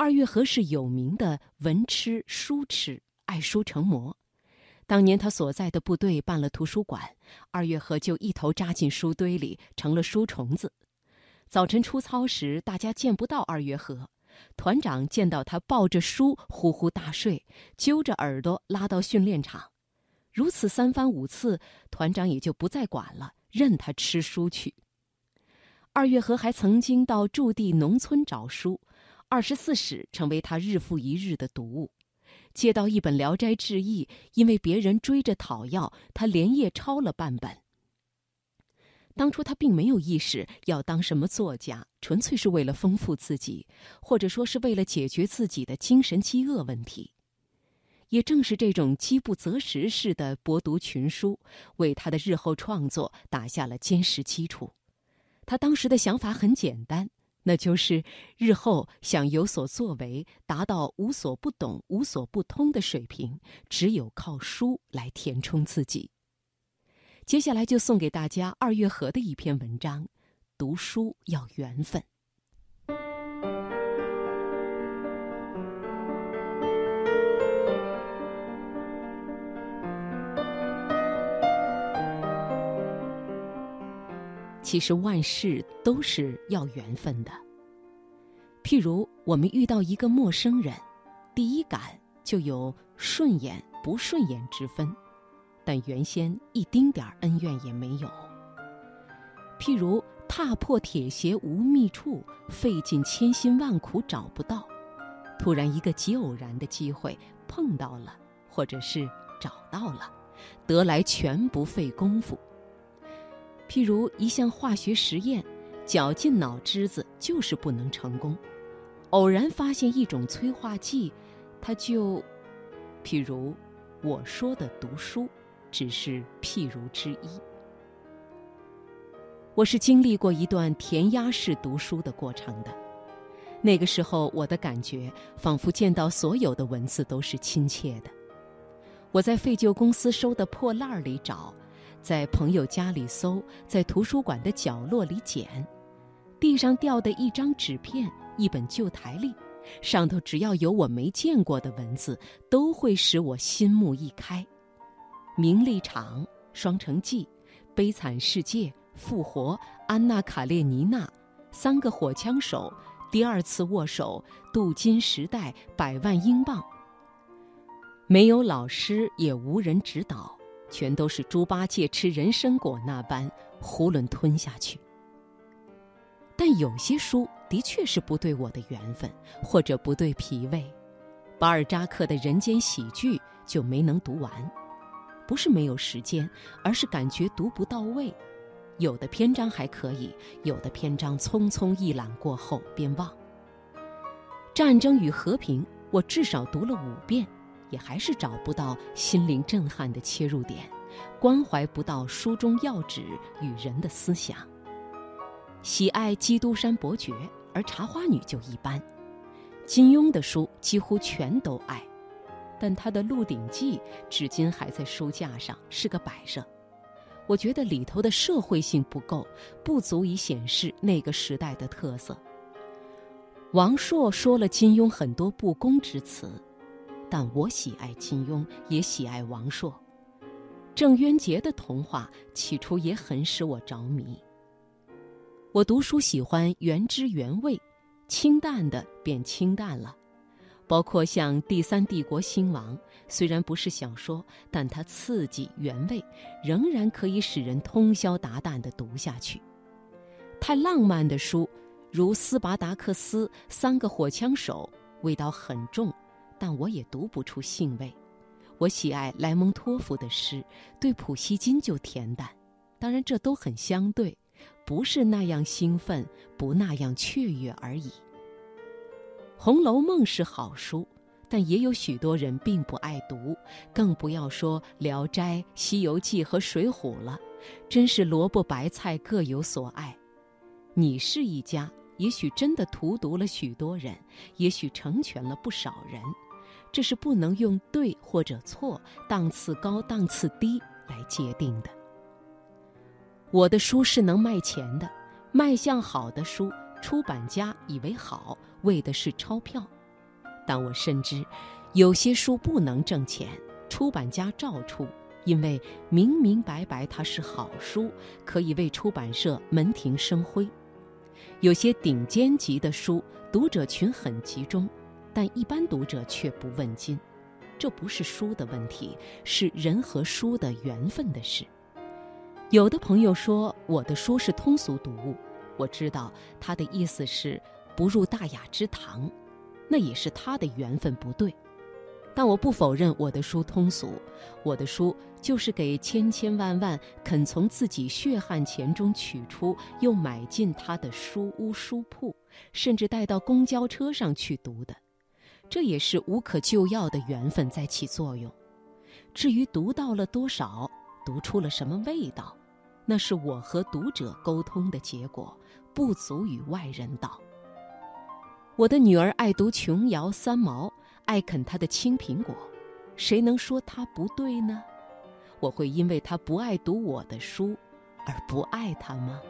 二月河是有名的文痴、书痴，爱书成魔。当年他所在的部队办了图书馆，二月河就一头扎进书堆里，成了书虫子。早晨出操时，大家见不到二月河，团长见到他抱着书呼呼大睡，揪着耳朵拉到训练场。如此三番五次，团长也就不再管了，任他吃书去。二月河还曾经到驻地农村找书，《二十四史》成为他日复一日的读物。借到一本《聊斋志异》，因为别人追着讨要，他连夜抄了半本。当初他并没有意识要当什么作家，纯粹是为了丰富自己，或者说是为了解决自己的精神饥饿问题。也正是这种饥不择食式的博读群书，为他的日后创作打下了坚实基础。他当时的想法很简单。那就是日后想有所作为，达到无所不懂、无所不通的水平，只有靠书来填充自己。接下来就送给大家二月河的一篇文章：读书要缘分。其实万事都是要缘分的。譬如我们遇到一个陌生人，第一感就有顺眼不顺眼之分，但原先一丁点儿恩怨也没有。譬如踏破铁鞋无觅处，费尽千辛万苦找不到，突然一个极偶然的机会碰到了，或者是找到了，得来全不费功夫。譬如一项化学实验，绞尽脑汁子就是不能成功。偶然发现一种催化剂，它就，譬如我说的读书，只是譬如之一。我是经历过一段填鸭式读书的过程的，那个时候我的感觉仿佛见到所有的文字都是亲切的。我在废旧公司收的破烂里找。在朋友家里搜，在图书馆的角落里捡，地上掉的一张纸片、一本旧台历，上头只要有我没见过的文字，都会使我心目一开。名利场、双城记、悲惨世界、复活、安娜卡列尼娜、三个火枪手、第二次握手、镀金时代、百万英镑。没有老师，也无人指导。全都是猪八戒吃人参果那般囫囵吞下去。但有些书的确是不对我的缘分，或者不对脾胃。巴尔扎克的人间喜剧就没能读完，不是没有时间，而是感觉读不到位。有的篇章还可以，有的篇章匆匆一览过后便忘。《战争与和平》，我至少读了五遍。也还是找不到心灵震撼的切入点，关怀不到书中要旨与人的思想。喜爱《基督山伯爵》，而《茶花女》就一般。金庸的书几乎全都爱，但他的《鹿鼎记》至今还在书架上，是个摆设。我觉得里头的社会性不够，不足以显示那个时代的特色。王朔说了金庸很多不公之词。但我喜爱金庸，也喜爱王朔。郑渊洁的童话起初也很使我着迷。我读书喜欢原汁原味，清淡的便清淡了。包括像《第三帝国兴亡》，虽然不是小说，但它刺激原味，仍然可以使人通宵达旦的读下去。太浪漫的书，如《斯巴达克斯》《三个火枪手》，味道很重。但我也读不出兴味。我喜爱莱蒙托夫的诗，对普希金就恬淡。当然，这都很相对，不是那样兴奋，不那样雀跃而已。《红楼梦》是好书，但也有许多人并不爱读，更不要说《聊斋》《西游记》和《水浒》了。真是萝卜白菜各有所爱。你是一家，也许真的荼毒了许多人，也许成全了不少人。这是不能用对或者错、档次高、档次低来界定的。我的书是能卖钱的，卖相好的书，出版家以为好，为的是钞票，但我深知，有些书不能挣钱，出版家照出，因为明明白白它是好书，可以为出版社门庭生辉。有些顶尖级的书，读者群很集中，但一般读者却不问津。这不是书的问题，是人和书的缘分的事。有的朋友说我的书是通俗读物，我知道他的意思是不入大雅之堂，那也是他的缘分不对。但我不否认我的书通俗，我的书就是给千千万万肯从自己血汗钱中取出又买进他的书屋书铺，甚至带到公交车上去读的，这也是无可救药的缘分在起作用。至于读到了多少，读出了什么味道？那是我和读者沟通的结果，不足与外人道。我的女儿爱读琼瑶三毛，爱啃她的青苹果，谁能说她不对呢？我会因为她不爱读我的书，而不爱她吗？